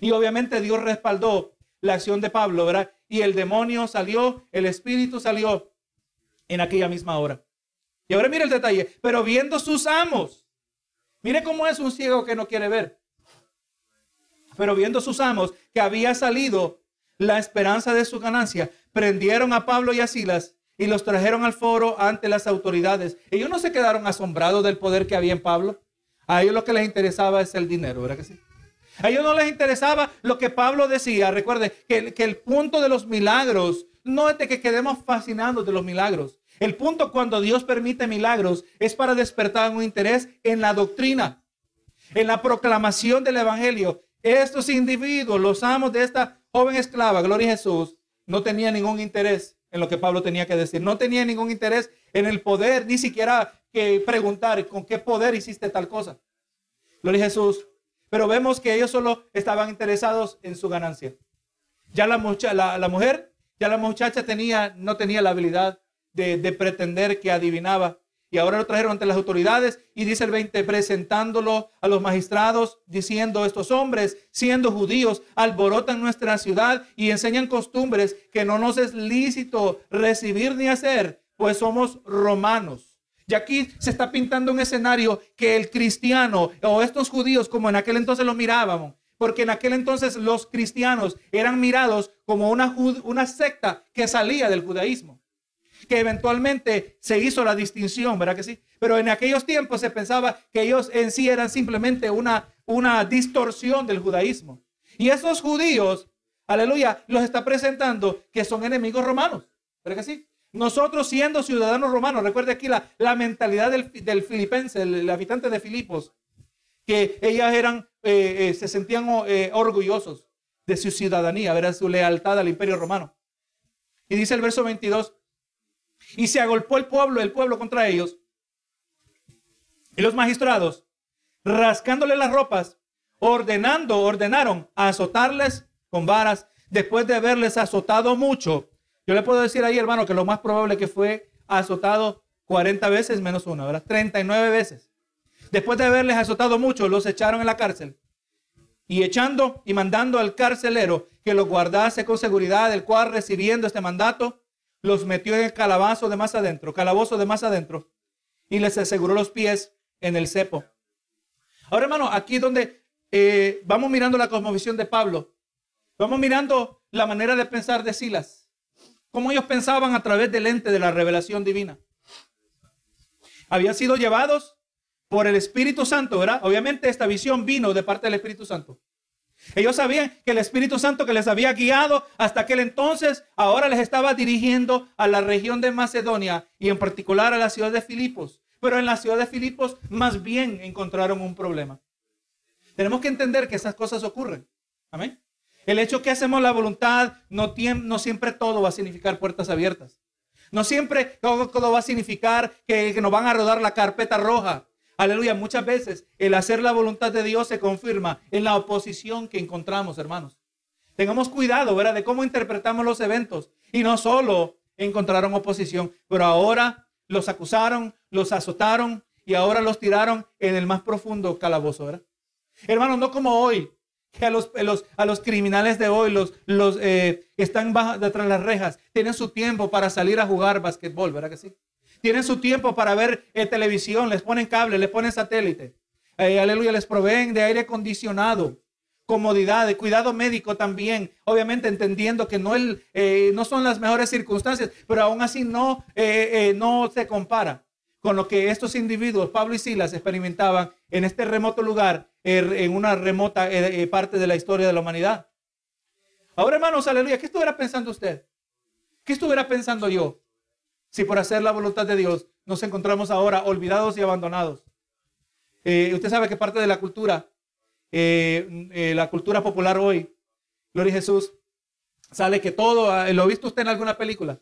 Speaker 1: Y obviamente Dios respaldó la acción de Pablo, ¿verdad? Y el demonio salió, el espíritu salió en aquella misma hora. Y ahora mire el detalle, pero viendo sus amos, mire cómo es un ciego que no quiere ver. Pero viendo sus amos que había salido la esperanza de su ganancia, prendieron a Pablo y a Silas y los trajeron al foro ante las autoridades. Ellos no se quedaron asombrados del poder que había en Pablo. A ellos lo que les interesaba es el dinero, ¿verdad que sí? A ellos no les interesaba lo que Pablo decía. Recuerde que, que el punto de los milagros no es de que quedemos fascinados de los milagros. El punto cuando Dios permite milagros es para despertar un interés en la doctrina, en la proclamación del Evangelio. Estos individuos, los amos de esta joven esclava, Gloria a Jesús, no tenían ningún interés en lo que Pablo tenía que decir. No tenía ningún interés en el poder, ni siquiera que preguntar con qué poder hiciste tal cosa. Gloria a Jesús. Pero vemos que ellos solo estaban interesados en su ganancia. Ya la, la mujer, ya la muchacha tenía, no tenía la habilidad de, pretender que adivinaba. Y ahora lo trajeron ante las autoridades y dice el 20, presentándolo a los magistrados, diciendo, estos hombres, siendo judíos, alborotan nuestra ciudad y enseñan costumbres que no nos es lícito recibir ni hacer, pues somos romanos. Y aquí se está pintando un escenario que el cristiano o estos judíos, como en aquel entonces lo mirábamos, porque en aquel entonces los cristianos eran mirados como una, una secta que salía del judaísmo que eventualmente se hizo la distinción, ¿verdad que sí? Pero en aquellos tiempos se pensaba que ellos en sí eran simplemente una, una distorsión del judaísmo. Y esos judíos, aleluya, los está presentando que son enemigos romanos, ¿verdad que sí? Nosotros siendo ciudadanos romanos, recuerde aquí la, la mentalidad del, del filipense, el, habitante de Filipos, que ellas eran, eh, eh, se sentían eh, orgullosos de su ciudadanía, ¿verdad? su lealtad al imperio romano. Y dice el verso 22, y se agolpó el pueblo, el pueblo contra ellos. Y los magistrados, rascándole las ropas, ordenando, ordenaron azotarles con varas después de haberles azotado mucho. Yo le puedo decir ahí, hermano, que lo más probable que fue azotado 40 veces menos una, ¿verdad? 39 veces. Después de haberles azotado mucho, los echaron en la cárcel. Y echando y mandando al carcelero que los guardase con seguridad, el cual recibiendo este mandato, los metió en el calabazo de más adentro, calabozo de más adentro, y les aseguró los pies en el cepo. Ahora, hermano, aquí donde eh, vamos mirando la cosmovisión de Pablo, vamos mirando la manera de pensar de Silas, cómo ellos pensaban a través del ente de la revelación divina. Habían sido llevados por el Espíritu Santo, ¿verdad? Obviamente esta visión vino de parte del Espíritu Santo. Ellos sabían que el Espíritu Santo que les había guiado hasta aquel entonces, ahora les estaba dirigiendo a la región de Macedonia y en particular a la ciudad de Filipos. Pero en la ciudad de Filipos más bien encontraron un problema. Tenemos que entender que esas cosas ocurren. Amén. El hecho que hacemos la voluntad no, no siempre todo va a significar puertas abiertas. No siempre todo, va a significar que, que nos van a rodar la carpeta roja. Aleluya, muchas veces el hacer la voluntad de Dios se confirma en la oposición que encontramos, hermanos. Tengamos cuidado, ¿verdad? De cómo interpretamos los eventos. Y no solo encontraron oposición, pero ahora los acusaron, los azotaron y ahora los tiraron en el más profundo calabozo, ¿verdad? Hermanos, no como hoy, que a los, a los criminales de hoy, los, eh, están detrás de las rejas, tienen su tiempo para salir a jugar basquetbol, ¿verdad que sí? Tienen su tiempo para ver eh, televisión, les ponen cable, les ponen satélite. Eh, aleluya, les proveen de aire acondicionado, comodidad, de cuidado médico también. Obviamente entendiendo que no, el, eh, no son las mejores circunstancias, pero aún así no, no se compara con lo que estos individuos, Pablo y Silas, experimentaban en este remoto lugar, en una remota parte de la historia de la humanidad. Ahora, hermanos, aleluya, ¿qué estuviera pensando usted? ¿Qué estuviera pensando yo? Si por hacer la voluntad de Dios nos encontramos ahora olvidados y abandonados. Eh, usted sabe que parte de la cultura, eh, eh, la cultura popular hoy, Gloria Jesús, sale que todo, ah, lo ha visto usted en alguna película,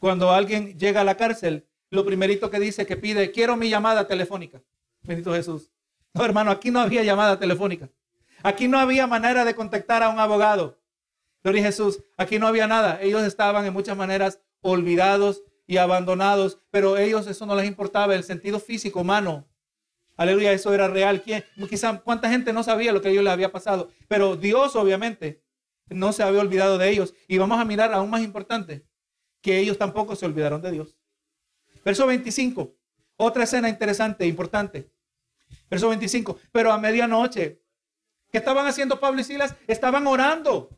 Speaker 1: cuando alguien llega a la cárcel, lo primerito que dice, que pide, quiero mi llamada telefónica. Bendito Jesús. No, hermano, aquí no había llamada telefónica. Aquí no había manera de contactar a un abogado. Gloria Jesús. Aquí no había nada. Ellos estaban en muchas maneras olvidados y abandonados, pero ellos eso no les importaba, el sentido físico humano. Aleluya, eso era real. ¿Quién? Quizá cuánta gente no sabía lo que a ellos les había pasado, pero Dios obviamente no se había olvidado de ellos. Y vamos a mirar aún más importante, que ellos tampoco se olvidaron de Dios. Verso 25, otra escena interesante, importante. Verso 25, pero a medianoche, ¿qué estaban haciendo Pablo y Silas? Estaban orando.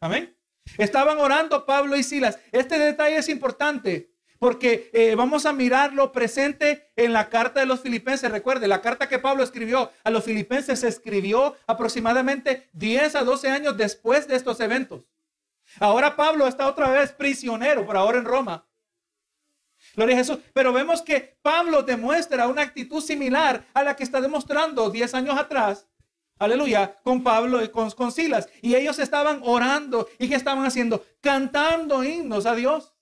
Speaker 1: Amén. Estaban orando Pablo y Silas. Este detalle es importante porque eh, vamos a mirar lo presente en la carta de los filipenses. Recuerde, la carta que Pablo escribió a los filipenses se escribió aproximadamente 10 a 12 años después de estos eventos. Ahora Pablo está otra vez prisionero, por ahora en Roma. Gloria a Jesús. Pero vemos que Pablo demuestra una actitud similar a la que está demostrando 10 años atrás. Aleluya, con Pablo y con, con Silas. Y ellos estaban orando. ¿Y qué estaban haciendo? Cantando himnos a Dios.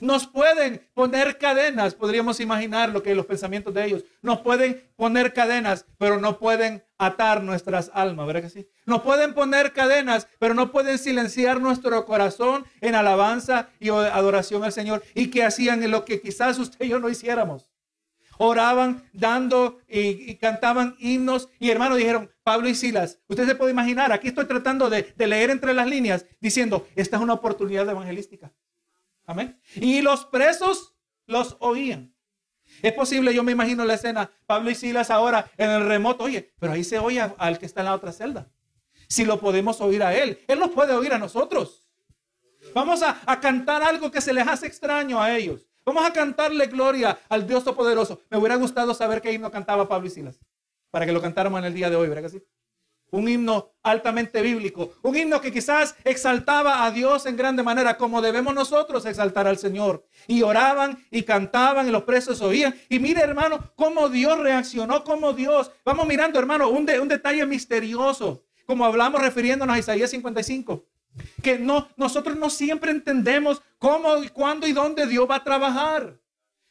Speaker 1: Nos pueden poner cadenas, podríamos imaginar lo que los pensamientos de ellos. Nos pueden poner cadenas, pero no pueden atar nuestras almas, ¿verdad que sí? Nos pueden poner cadenas, pero no pueden silenciar nuestro corazón en alabanza y adoración al Señor. Y que hacían lo que quizás usted y yo no hiciéramos. Oraban, dando y, cantaban himnos. Y hermanos dijeron, Pablo y Silas, usted se puede imaginar, aquí estoy tratando de, de leer entre las líneas, diciendo, esta es una oportunidad evangelística. Amén. Y los presos los oían. Es posible, yo me imagino la escena, Pablo y Silas ahora en el remoto, oye, pero ahí se oye al que está en la otra celda. Si lo podemos oír a él, él nos puede oír a nosotros. Vamos a, a cantar algo que se les hace extraño a ellos. Vamos a cantarle gloria al Dios Todopoderoso. Me hubiera gustado saber qué himno cantaba Pablo y Silas, para que lo cantáramos en el día de hoy, ¿verdad que sí? Un himno altamente bíblico, un himno que quizás exaltaba a Dios en grande manera, como debemos nosotros exaltar al Señor. Y oraban y cantaban y los presos oían. Y mire, hermano, cómo Dios reaccionó, cómo Dios. Vamos mirando, hermano, un, detalle misterioso, como hablamos refiriéndonos a Isaías 55. Que no, nosotros no siempre entendemos cómo, cuándo y dónde Dios va a trabajar.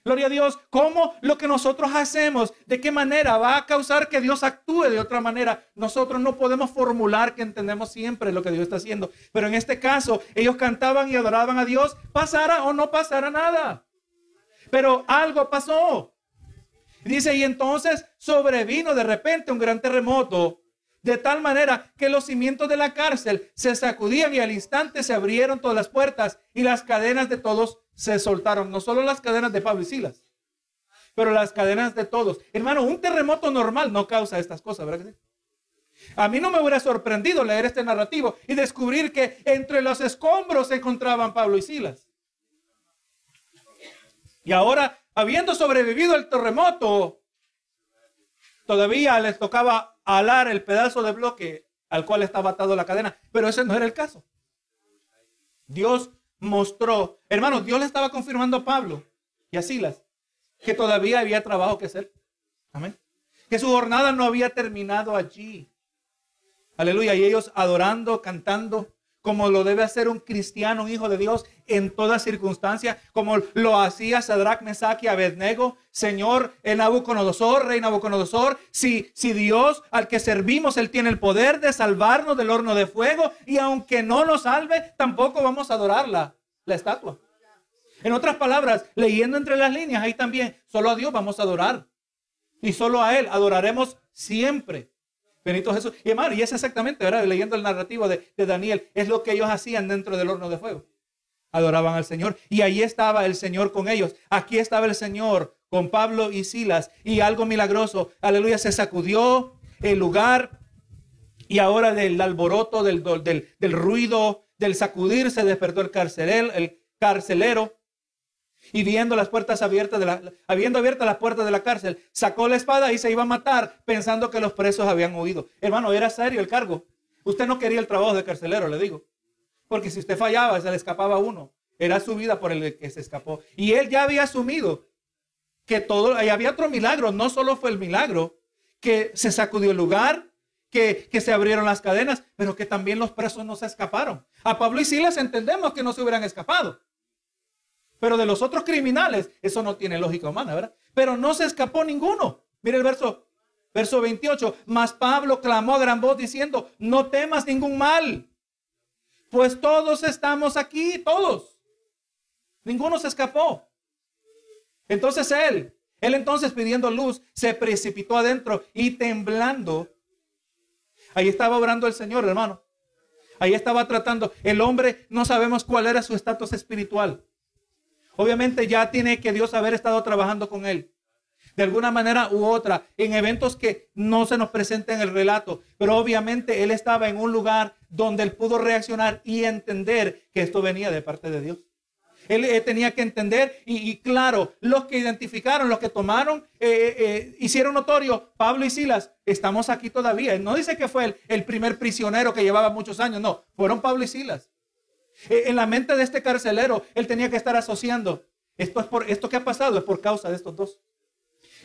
Speaker 1: Gloria a Dios. ¿Cómo lo que nosotros hacemos, de qué manera va a causar que Dios actúe de otra manera? Nosotros no podemos formular que entendemos siempre lo que Dios está haciendo. Pero en este caso, ellos cantaban y adoraban a Dios, pasara o no pasara nada. Pero algo pasó. Dice, y entonces sobrevino de repente un gran terremoto, de tal manera que los cimientos de la cárcel se sacudían y al instante se abrieron todas las puertas y las cadenas de todos se soltaron no solo las cadenas de Pablo y Silas, pero las cadenas de todos. Hermano, un terremoto normal no causa estas cosas, ¿verdad que? A mí no me hubiera sorprendido leer este narrativo y descubrir que entre los escombros se encontraban Pablo y Silas. Y ahora, habiendo sobrevivido el terremoto, todavía les tocaba alar el pedazo de bloque al cual estaba atado la cadena. Pero ese no era el caso. Dios mostró, hermano, Dios le estaba confirmando a Pablo y a Silas que todavía había trabajo que hacer. Amén. Que su jornada no había terminado allí. Aleluya. Y ellos adorando, cantando, como lo debe hacer un cristiano, un hijo de Dios, en toda circunstancia, como lo hacía Sadrach, Mesach y Abednego. Señor, en Nabucodonosor, rey Nabucodonosor, si, si Dios al que servimos, Él tiene el poder de salvarnos del horno de fuego, y aunque no nos salve, tampoco vamos a adorarla, la estatua. En otras palabras, leyendo entre las líneas, ahí también, solo a Dios vamos a adorar. Y solo a Él adoraremos siempre. Benito Jesús. Y hermano, y es exactamente, ¿verdad? Leyendo el narrativo de, Daniel, es lo que ellos hacían dentro del horno de fuego. Adoraban al Señor. Y ahí estaba el Señor con ellos. Aquí estaba el Señor con Pablo y Silas. Y algo milagroso, aleluya, se sacudió el lugar. Y ahora del alboroto, del, del, del ruido, del sacudir, se despertó el carcelero, el carcelero y viendo las puertas abiertas de la, habiendo abiertas las puertas de la cárcel, sacó la espada y se iba a matar pensando que los presos habían huido. Hermano, era serio el cargo. Usted no quería el trabajo de carcelero, le digo. Porque si usted fallaba, se le escapaba uno. Era su vida por el que se escapó. Y él ya había asumido que todo, y había otro milagro. No solo fue el milagro que se sacudió el lugar, que, que, se abrieron las cadenas, pero que también los presos no se escaparon. A Pablo y Silas entendemos que no se hubieran escapado. Pero de los otros criminales, eso no tiene lógica humana, ¿verdad? Pero no se escapó ninguno. Mire el verso, verso 28. Mas Pablo clamó a gran voz diciendo, no temas ningún mal, pues todos estamos aquí, todos. Ninguno se escapó. Entonces él, él entonces pidiendo luz, se precipitó adentro y temblando. Ahí estaba orando el Señor, hermano. Ahí estaba tratando. El hombre no sabemos cuál era su estatus espiritual. Obviamente ya tiene que Dios haber estado trabajando con él. De alguna manera u otra, en eventos que no se nos presenta en el relato. Pero obviamente él estaba en un lugar donde él pudo reaccionar y entender que esto venía de parte de Dios. Él eh, tenía que entender y, claro, los que identificaron, los que tomaron, eh, eh, hicieron notorio, Pablo y Silas, estamos aquí todavía. no dice que fue el, el primer prisionero que llevaba muchos años, no, fueron Pablo y Silas. Eh, en la mente de este carcelero, él tenía que estar asociando Esto, es por, esto que ha pasado es por causa de estos dos.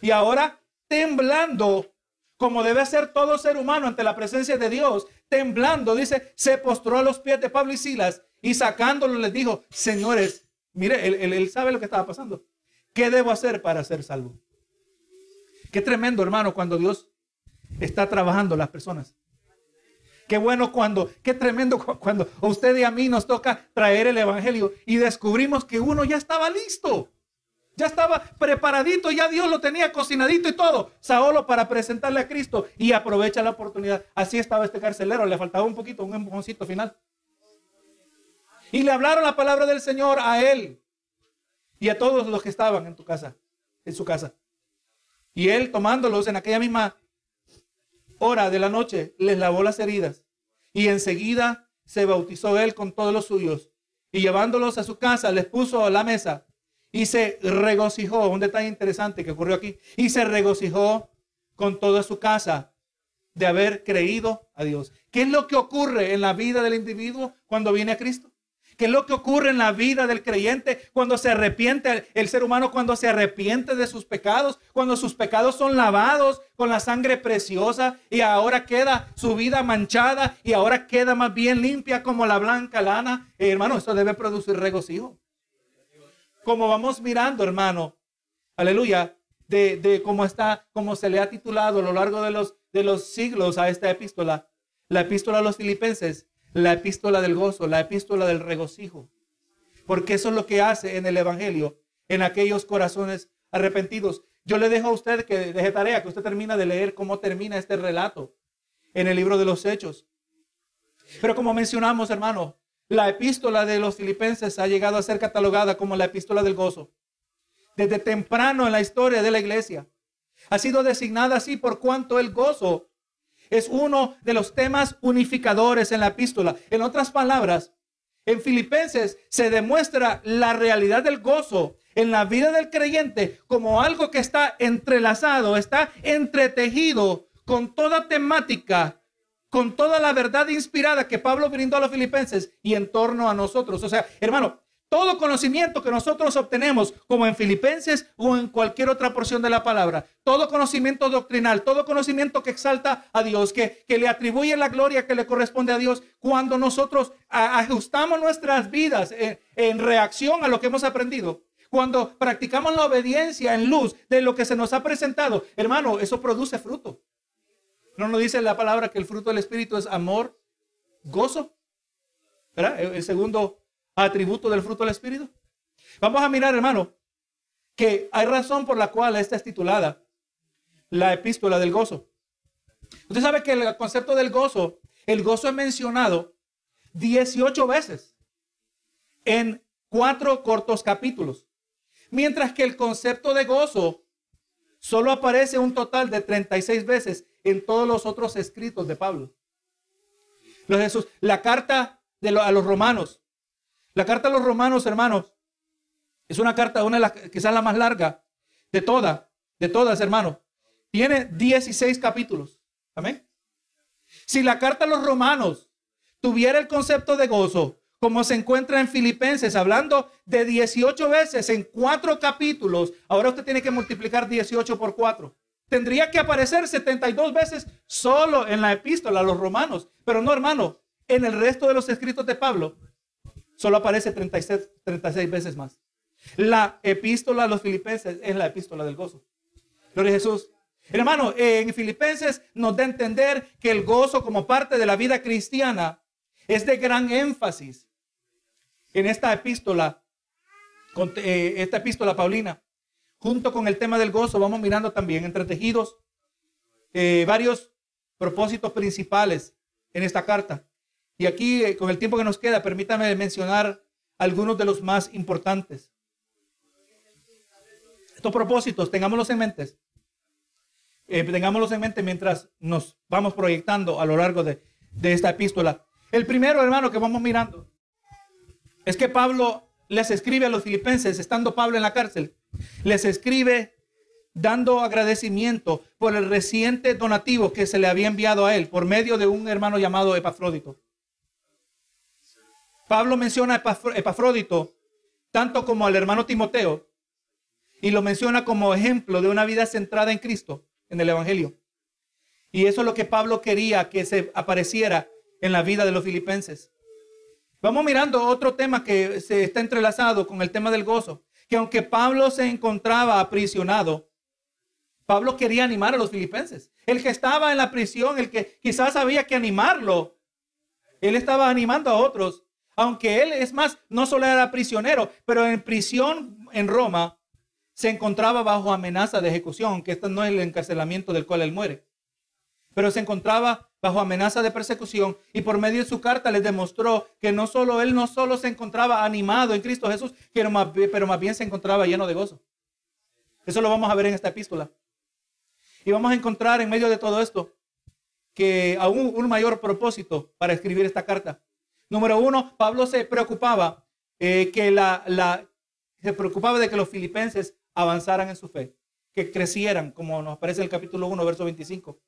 Speaker 1: Y ahora, temblando, como debe ser todo ser humano ante la presencia de Dios, temblando, dice, se postró a los pies de Pablo y Silas y sacándolo les dijo, señores, mire, él, él sabe lo que estaba pasando. ¿Qué debo hacer para ser salvo? Qué tremendo, hermano, cuando Dios está trabajando las personas. Qué bueno cuando, qué tremendo cuando usted y a mí nos toca traer el Evangelio y descubrimos que uno ya estaba listo. Ya estaba preparadito, ya Dios lo tenía cocinadito y todo. Saolo para presentarle a Cristo y aprovecha la oportunidad. Así estaba este carcelero, le faltaba un poquito, un empujoncito final. Y le hablaron la palabra del Señor a él y a todos los que estaban en tu casa, en su casa. Y él tomándolos en aquella misma hora de la noche, les lavó las heridas. Y enseguida se bautizó él con todos los suyos. Y llevándolos a su casa, les puso a la mesa. Y se regocijó, un detalle interesante que ocurrió aquí. Y se regocijó con toda su casa de haber creído a Dios. ¿Qué es lo que ocurre en la vida del individuo cuando viene a Cristo? ¿Qué es lo que ocurre en la vida del creyente cuando se arrepiente el ser humano, cuando se arrepiente de sus pecados, cuando sus pecados son lavados con la sangre preciosa y ahora queda su vida manchada y ahora queda más bien limpia como la blanca lana? Eh, hermano, eso debe producir regocijo. Como vamos mirando, hermano, aleluya, de, cómo está, cómo se le ha titulado a lo largo de los, de los siglos a esta epístola, la epístola a los filipenses la epístola del gozo, la epístola del regocijo. Porque eso es lo que hace en el Evangelio, en aquellos corazones arrepentidos. Yo le dejo a usted que deje tarea, que usted termina de leer cómo termina este relato en el libro de los Hechos. Pero como mencionamos, hermano, la epístola de los filipenses ha llegado a ser catalogada como la epístola del gozo. Desde temprano en la historia de la iglesia. Ha sido designada así por cuanto el gozo es uno de los temas unificadores en la epístola. En otras palabras, en Filipenses se demuestra la realidad del gozo en la vida del creyente como algo que está entrelazado, está entretejido con toda temática, con toda la verdad inspirada que Pablo brindó a los filipenses y en torno a nosotros. O sea, hermano, todo conocimiento que nosotros obtenemos, como en Filipenses o en cualquier otra porción de la palabra, todo conocimiento doctrinal, todo conocimiento que exalta a Dios, que, que le atribuye la gloria que le corresponde a Dios, cuando nosotros ajustamos nuestras vidas en, en reacción a lo que hemos aprendido, cuando practicamos la obediencia en luz de lo que se nos ha presentado, hermano, eso produce fruto. ¿No nos dice la palabra que el fruto del Espíritu es amor, gozo? ¿Verdad? El segundo atributo del fruto del Espíritu? Vamos a mirar, hermano, que hay razón por la cual esta es titulada la epístola del gozo. Usted sabe que el concepto del gozo, el gozo es mencionado 18 veces en cuatro cortos capítulos, mientras que el concepto de gozo solo aparece un total de 36 veces en todos los otros escritos de Pablo. Los Jesús, la carta de a los romanos la carta a los romanos, hermanos, es una carta, una de las, quizás la más larga de todas, de todas, hermanos. Tiene 16 capítulos. Amén. Si la carta a los romanos tuviera el concepto de gozo, como se encuentra en Filipenses, hablando de 18 veces en cuatro capítulos, ahora usted tiene que multiplicar 18 por 4. Tendría que aparecer 72 veces solo en la epístola a los romanos. Pero no, hermano, en el resto de los escritos de Pablo Solo aparece 36, 36 veces más. La epístola a los filipenses es la epístola del gozo. Gloria a Jesús. Hermano, en Filipenses nos da a entender que el gozo como parte de la vida cristiana es de gran énfasis en esta epístola, eh, esta epístola paulina. Junto con el tema del gozo, vamos mirando también entretejidos eh, varios propósitos principales en esta carta. Y aquí, eh, con el tiempo que nos queda, permítame mencionar algunos de los más importantes. Estos propósitos, tengámoslos en mente. Eh, tengámoslos en mente mientras nos vamos proyectando a lo largo de, de esta epístola. El primero, hermano, que vamos mirando es que Pablo les escribe a los filipenses, estando Pablo en la cárcel, les escribe dando agradecimiento por el reciente donativo que se le había enviado a él por medio de un hermano llamado Epafrodito. Pablo menciona a Epafrodito tanto como al hermano Timoteo, y lo menciona como ejemplo de una vida centrada en Cristo, en el Evangelio. Y eso es lo que Pablo quería que se apareciera en la vida de los filipenses. Vamos mirando otro tema que se está entrelazado con el tema del gozo, que aunque Pablo se encontraba aprisionado, Pablo quería animar a los filipenses. El que estaba en la prisión, el que quizás había que animarlo, él estaba animando a otros. Aunque él, es más, no solo era prisionero, pero en prisión en Roma se encontraba bajo amenaza de ejecución, aunque esto no es el encarcelamiento del cual él muere. Pero se encontraba bajo amenaza de persecución y por medio de su carta les demostró que no solo él no solo se encontraba animado en Cristo Jesús, pero más bien se encontraba lleno de gozo. Eso lo vamos a ver en esta epístola. Y vamos a encontrar en medio de todo esto que aún un mayor propósito para escribir esta carta. Número uno, Pablo se preocupaba eh, que la, la, se preocupaba de que los filipenses avanzaran en su fe, que crecieran, como nos aparece en el capítulo 1, verso 25.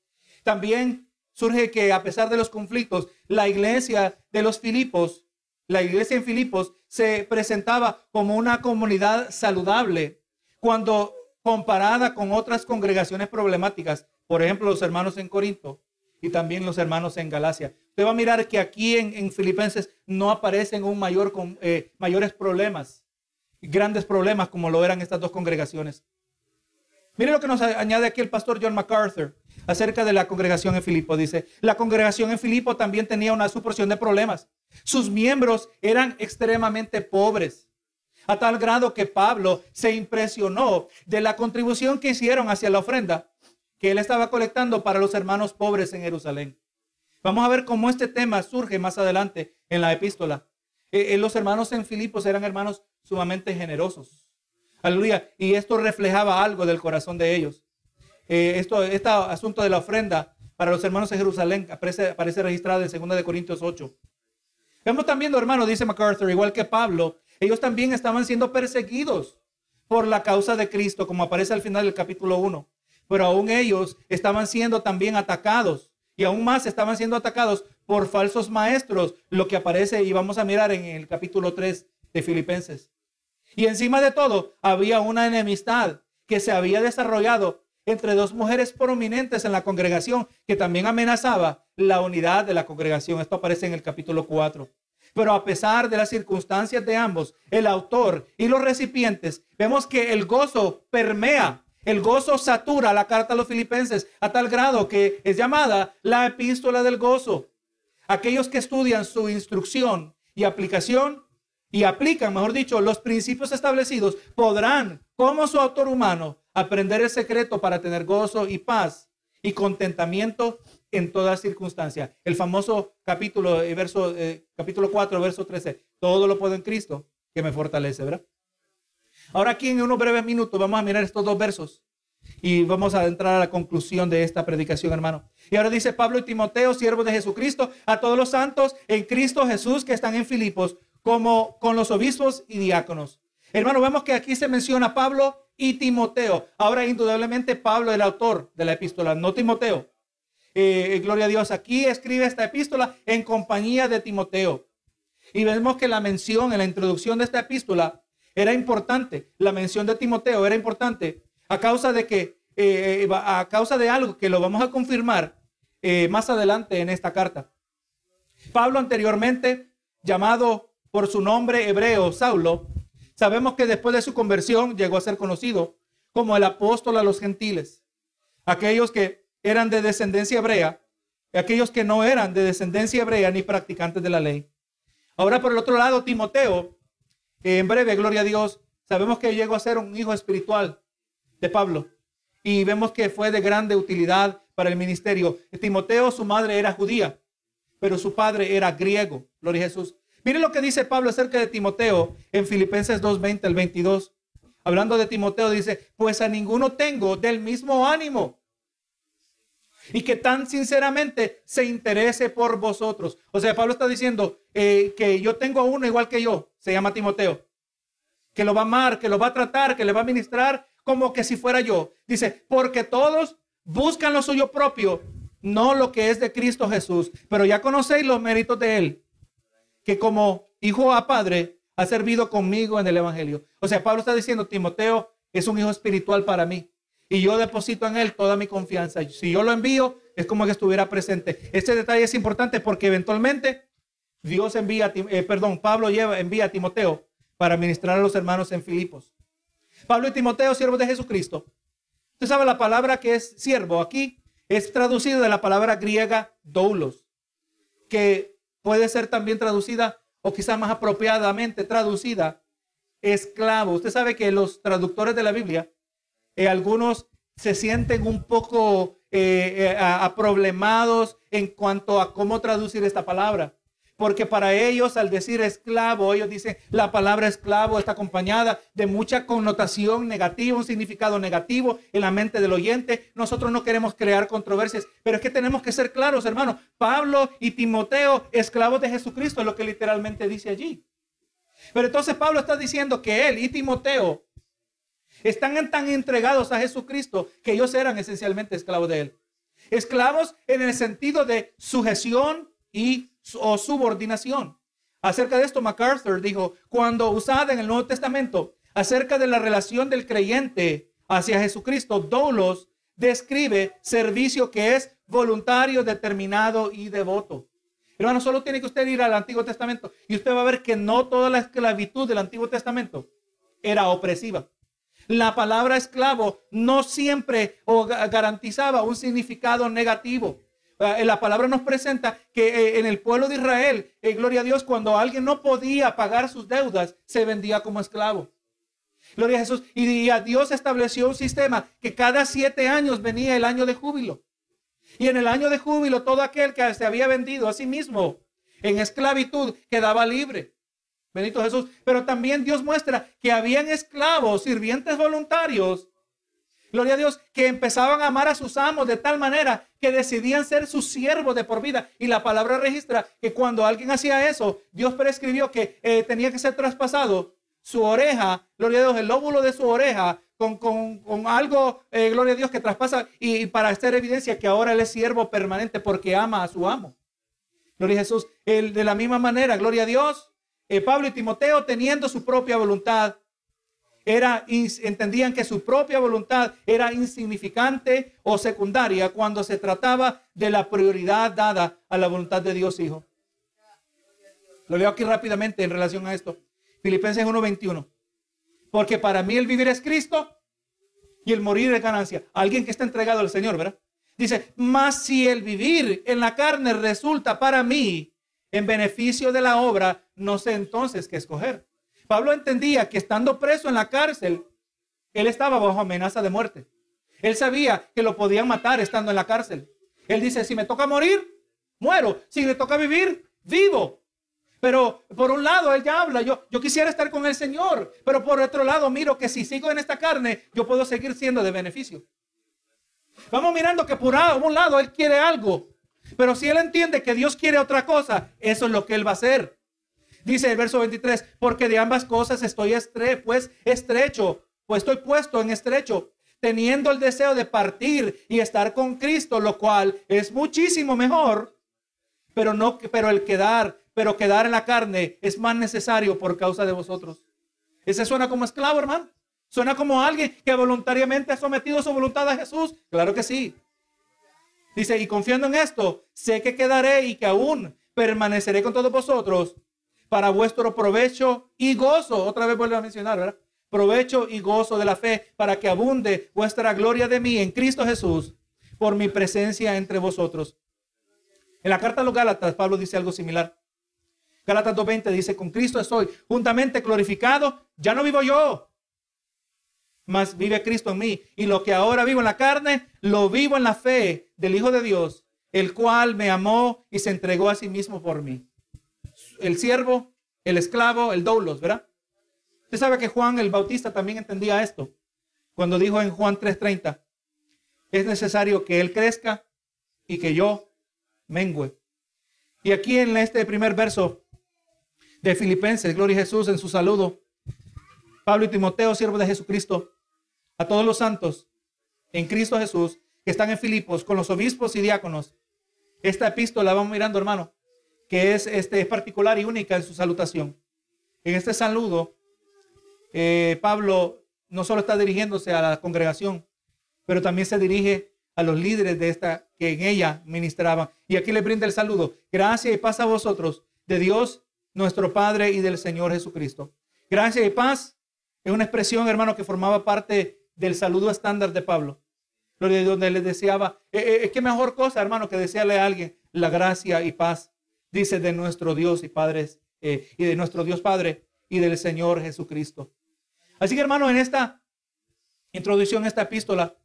Speaker 1: También surge que a pesar de los conflictos, la iglesia de los Filipos, la iglesia en Filipos se presentaba como una comunidad saludable cuando comparada con otras congregaciones problemáticas, por ejemplo, los hermanos en Corinto y también los hermanos en Galacia. Usted va a mirar que aquí en, Filipenses no aparecen un mayor, eh, mayores problemas, grandes problemas como lo eran estas dos congregaciones. Mire lo que nos añade aquí el pastor John MacArthur acerca de la congregación en Filipo. Dice, la congregación en Filipo también tenía una suporción de problemas. Sus miembros eran extremadamente pobres a tal grado que Pablo se impresionó de la contribución que hicieron hacia la ofrenda que él estaba colectando para los hermanos pobres en Jerusalén. Vamos a ver cómo este tema surge más adelante en la epístola. Eh, eh, los hermanos en Filipos eran hermanos sumamente generosos. Aleluya. Y esto reflejaba algo del corazón de ellos. Eh, esto, este asunto de la ofrenda para los hermanos en Jerusalén aparece, registrado en 2 de Corintios 8. Vemos también, hermano, dice MacArthur, igual que Pablo, ellos también estaban siendo perseguidos por la causa de Cristo, como aparece al final del capítulo 1. Pero aún ellos estaban siendo también atacados y aún más estaban siendo atacados por falsos maestros, lo que aparece y vamos a mirar en el capítulo 3 de Filipenses. Y encima de todo, había una enemistad que se había desarrollado entre dos mujeres prominentes en la congregación que también amenazaba la unidad de la congregación. Esto aparece en el capítulo 4. Pero a pesar de las circunstancias de ambos, el autor y los recipientes, vemos que el gozo permea, el gozo satura la carta a los filipenses a tal grado que es llamada la epístola del gozo. Aquellos que estudian su instrucción y aplicación y aplican, mejor dicho, los principios establecidos, podrán, como su autor humano, aprender el secreto para tener gozo y paz y contentamiento en toda circunstancia. El famoso capítulo, eh, verso, eh, capítulo 4, verso 13. Todo lo puedo en Cristo que me fortalece, ¿verdad? Ahora aquí en unos breves minutos vamos a mirar estos dos versos y vamos a entrar a la conclusión de esta predicación, hermano. Y ahora dice Pablo y Timoteo, siervos de Jesucristo, a todos los santos en Cristo Jesús que están en Filipos, como con los obispos y diáconos. Hermano, vemos que aquí se menciona Pablo y Timoteo. Ahora, indudablemente, Pablo el autor de la epístola, no Timoteo. Eh, gloria a Dios, aquí escribe esta epístola en compañía de Timoteo. Y vemos que la mención en la introducción de esta epístola era importante. La mención de Timoteo era importante a causa de que, eh, a causa de algo que lo vamos a confirmar eh, más adelante en esta carta. Pablo anteriormente, llamado por su nombre hebreo Saulo, sabemos que después de su conversión llegó a ser conocido como el apóstol a los gentiles. Aquellos que eran de descendencia hebrea aquellos que no eran de descendencia hebrea ni practicantes de la ley. Ahora, por el otro lado, Timoteo, en breve, gloria a Dios, sabemos que llegó a ser un hijo espiritual de Pablo y vemos que fue de grande utilidad para el ministerio. Timoteo, su madre era judía, pero su padre era griego. Gloria a Jesús. Miren lo que dice Pablo acerca de Timoteo en Filipenses 2:20 al 22. Hablando de Timoteo, dice, pues a ninguno tengo del mismo ánimo y que tan sinceramente se interese por vosotros. O sea, Pablo está diciendo eh, que yo tengo a uno igual que yo, se llama Timoteo, que lo va a amar, que lo va a tratar, que le va a ministrar como que si fuera yo. Dice, porque todos buscan lo suyo propio, no lo que es de Cristo Jesús, pero ya conocéis los méritos de él, que como hijo a padre ha servido conmigo en el Evangelio. O sea, Pablo está diciendo, Timoteo es un hijo espiritual para mí. Y yo deposito en él toda mi confianza. Si yo lo envío, es como que estuviera presente. Este detalle es importante porque eventualmente Dios envía, eh, perdón, Pablo lleva, envía a Timoteo para ministrar a los hermanos en Filipos. Pablo y Timoteo, siervos de Jesucristo. Usted sabe la palabra que es siervo aquí es traducido de la palabra griega doulos, que puede ser también traducida o quizá más apropiadamente traducida esclavo. Usted sabe que los traductores de la Biblia, eh, algunos se sienten un poco eh, eh, aproblemados en cuanto a cómo traducir esta palabra. Porque para ellos, al decir esclavo, ellos dicen la palabra esclavo está acompañada de mucha connotación negativa, un significado negativo en la mente del oyente. Nosotros no queremos crear controversias, pero es que tenemos que ser claros, hermanos. Pablo y Timoteo, esclavos de Jesucristo, es lo que literalmente dice allí. Pero entonces Pablo está diciendo que él y Timoteo están tan entregados a Jesucristo que ellos eran esencialmente esclavos de él. Esclavos en el sentido de sujeción y o subordinación. Acerca de esto, MacArthur dijo, cuando usada en el Nuevo Testamento, acerca de la relación del creyente hacia Jesucristo, Doulos describe servicio que es voluntario, determinado y devoto. Hermano, solo tiene que usted ir al Antiguo Testamento y usted va a ver que no toda la esclavitud del Antiguo Testamento era opresiva. La palabra esclavo no siempre garantizaba un significado negativo. Ah, la palabra nos presenta que eh, en el pueblo de Israel, eh, gloria a Dios, cuando alguien no podía pagar sus deudas, se vendía como esclavo. Gloria a Jesús. Y a Dios estableció un sistema que cada siete años venía el año de júbilo. Y en el año de júbilo, todo aquel que se había vendido a sí mismo en esclavitud quedaba libre. Bendito Jesús. Pero también Dios muestra que habían esclavos, sirvientes voluntarios, gloria a Dios, que empezaban a amar a sus amos de tal manera que decidían ser sus siervos de por vida. Y la palabra registra que cuando alguien hacía eso, Dios prescribió que eh, tenía que ser traspasado su oreja, gloria a Dios, el lóbulo de su oreja, con, algo, eh, gloria a Dios, que traspasa y, para hacer evidencia que ahora él es siervo permanente porque ama a su amo. Gloria a Jesús. De la misma manera, gloria a Dios, eh, Pablo y Timoteo teniendo su propia voluntad, era, entendían que su propia voluntad era insignificante o secundaria cuando se trataba de la prioridad dada a la voluntad de Dios Hijo. Lo leo aquí rápidamente en relación a esto. Filipenses 1:21. Porque para mí el vivir es Cristo y el morir es ganancia. Alguien que está entregado al Señor, ¿verdad? Dice, más si el vivir en la carne resulta para mí en beneficio de la obra, no sé entonces qué escoger Pablo entendía que estando preso en la cárcel, él estaba bajo amenaza de muerte. Él sabía que lo podían matar estando en la cárcel. Él dice, si me toca morir, muero. Si me toca vivir, vivo. Pero por un lado, él ya habla, yo, yo quisiera estar con el Señor, pero por otro lado, miro que si sigo en esta carne, yo puedo seguir siendo de beneficio. Vamos mirando que por un lado, él quiere algo, pero si él entiende que Dios quiere otra cosa, eso es lo que él va a hacer. Dice el verso 23, porque de ambas cosas estoy estre pues estrecho, pues estoy puesto en estrecho, teniendo el deseo de partir y estar con Cristo, lo cual es muchísimo mejor, pero no pero el quedar, pero quedar en la carne es más necesario por causa de vosotros. Ese suena como esclavo, hermano. Suena como alguien que voluntariamente ha sometido su voluntad a Jesús. Claro que sí. Dice, y confiando en esto, sé que quedaré y que aún permaneceré con todos vosotros para vuestro provecho y gozo. Otra vez vuelvo a mencionar, ¿verdad? Provecho y gozo de la fe para que abunde vuestra gloria de mí en Cristo Jesús por mi presencia entre vosotros. En la carta a los Gálatas, Pablo dice algo similar. Gálatas 2.20 dice, con Cristo estoy juntamente glorificado, ya no vivo yo, mas vive Cristo en mí. Y lo que ahora vivo en la carne, lo vivo en la fe del Hijo de Dios, el cual me amó y se entregó a sí mismo por mí el siervo, el esclavo, el doulos, ¿verdad? Usted sabe que Juan el Bautista también entendía esto. Cuando dijo en Juan 3:30, es necesario que Él crezca y que yo mengüe. Y aquí en este primer verso de Filipenses, Gloria a Jesús en su saludo, Pablo y Timoteo, siervos de Jesucristo, a todos los santos en Cristo Jesús que están en Filipos con los obispos y diáconos. Esta epístola, vamos mirando hermano, que es, este, particular y única en su salutación. En este saludo, eh, Pablo no solo está dirigiéndose a la congregación, pero también se dirige a los líderes de esta que en ella ministraban. Y aquí le brinda el saludo. Gracias y paz a vosotros de Dios, nuestro Padre y del Señor Jesucristo. Gracias y paz es una expresión, hermano, que formaba parte del saludo estándar de Pablo. Donde le deseaba, eh, eh, es que mejor cosa, hermano, que desearle a alguien la gracia y paz, dice de nuestro Dios y Padre, eh, y de nuestro Dios Padre y del Señor Jesucristo. Así que, hermano, en esta introducción esta epístola,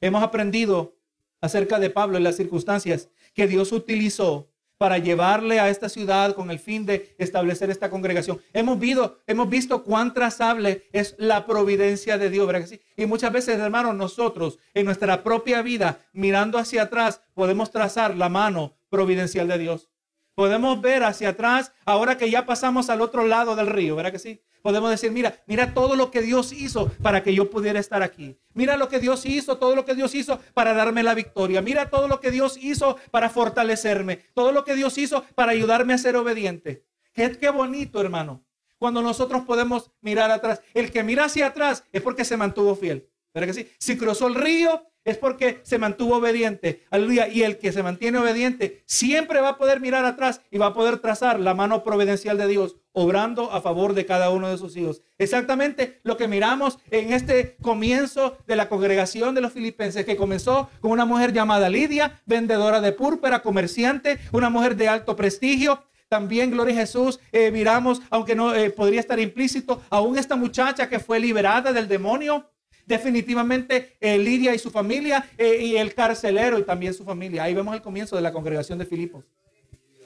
Speaker 1: hemos aprendido acerca de Pablo y las circunstancias que Dios utilizó para llevarle a esta ciudad con el fin de establecer esta congregación. Hemos visto, hemos visto cuán trazable es la providencia de Dios, ¿verdad Y muchas veces, hermanos, nosotros en nuestra propia vida, mirando hacia atrás, podemos trazar la mano providencial de Dios. Podemos ver hacia atrás, ahora que ya pasamos al otro lado del río, ¿verdad que sí? Podemos decir, mira, mira todo lo que Dios hizo para que yo pudiera estar aquí. Mira lo que Dios hizo, todo lo que Dios hizo para darme la victoria. Mira todo lo que Dios hizo para fortalecerme. Todo lo que Dios hizo para ayudarme a ser obediente. Qué, bonito, hermano. Cuando nosotros podemos mirar atrás. El que mira hacia atrás es porque se mantuvo fiel. ¿Verdad que sí? Si cruzó el río, es porque se mantuvo obediente. Aleluya. Y el que se mantiene obediente siempre va a poder mirar atrás y va a poder trazar la mano providencial de Dios, obrando a favor de cada uno de sus hijos. Exactamente lo que miramos en este comienzo de la congregación de los filipenses, que comenzó con una mujer llamada Lidia, vendedora de púrpura, comerciante, una mujer de alto prestigio, también, gloria a Jesús, eh, miramos, aunque no eh, podría estar implícito, aún esta muchacha que fue liberada del demonio, definitivamente eh, Lidia y su familia eh, y el carcelero y también su familia. Ahí vemos el comienzo de la congregación de Filipos,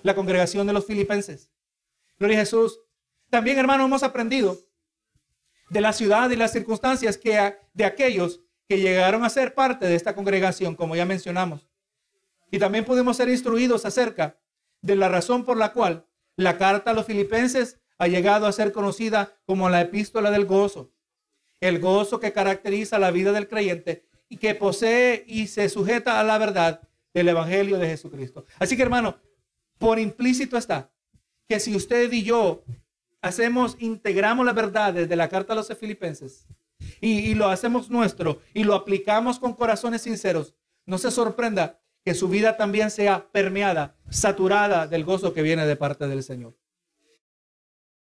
Speaker 1: la congregación de los filipenses. Gloria a Jesús. También, hermanos, hemos aprendido de la ciudad y las circunstancias que de aquellos que llegaron a ser parte de esta congregación, como ya mencionamos. Y también pudimos ser instruidos acerca de la razón por la cual la carta a los filipenses ha llegado a ser conocida como la epístola del gozo el gozo que caracteriza la vida del creyente y que posee y se sujeta a la verdad del Evangelio de Jesucristo. Así que hermano, por implícito está que si usted y yo hacemos, integramos las verdades de la carta a los filipenses y, y lo hacemos nuestro y lo aplicamos con corazones sinceros, no se sorprenda que su vida también sea permeada, saturada del gozo que viene de parte del Señor.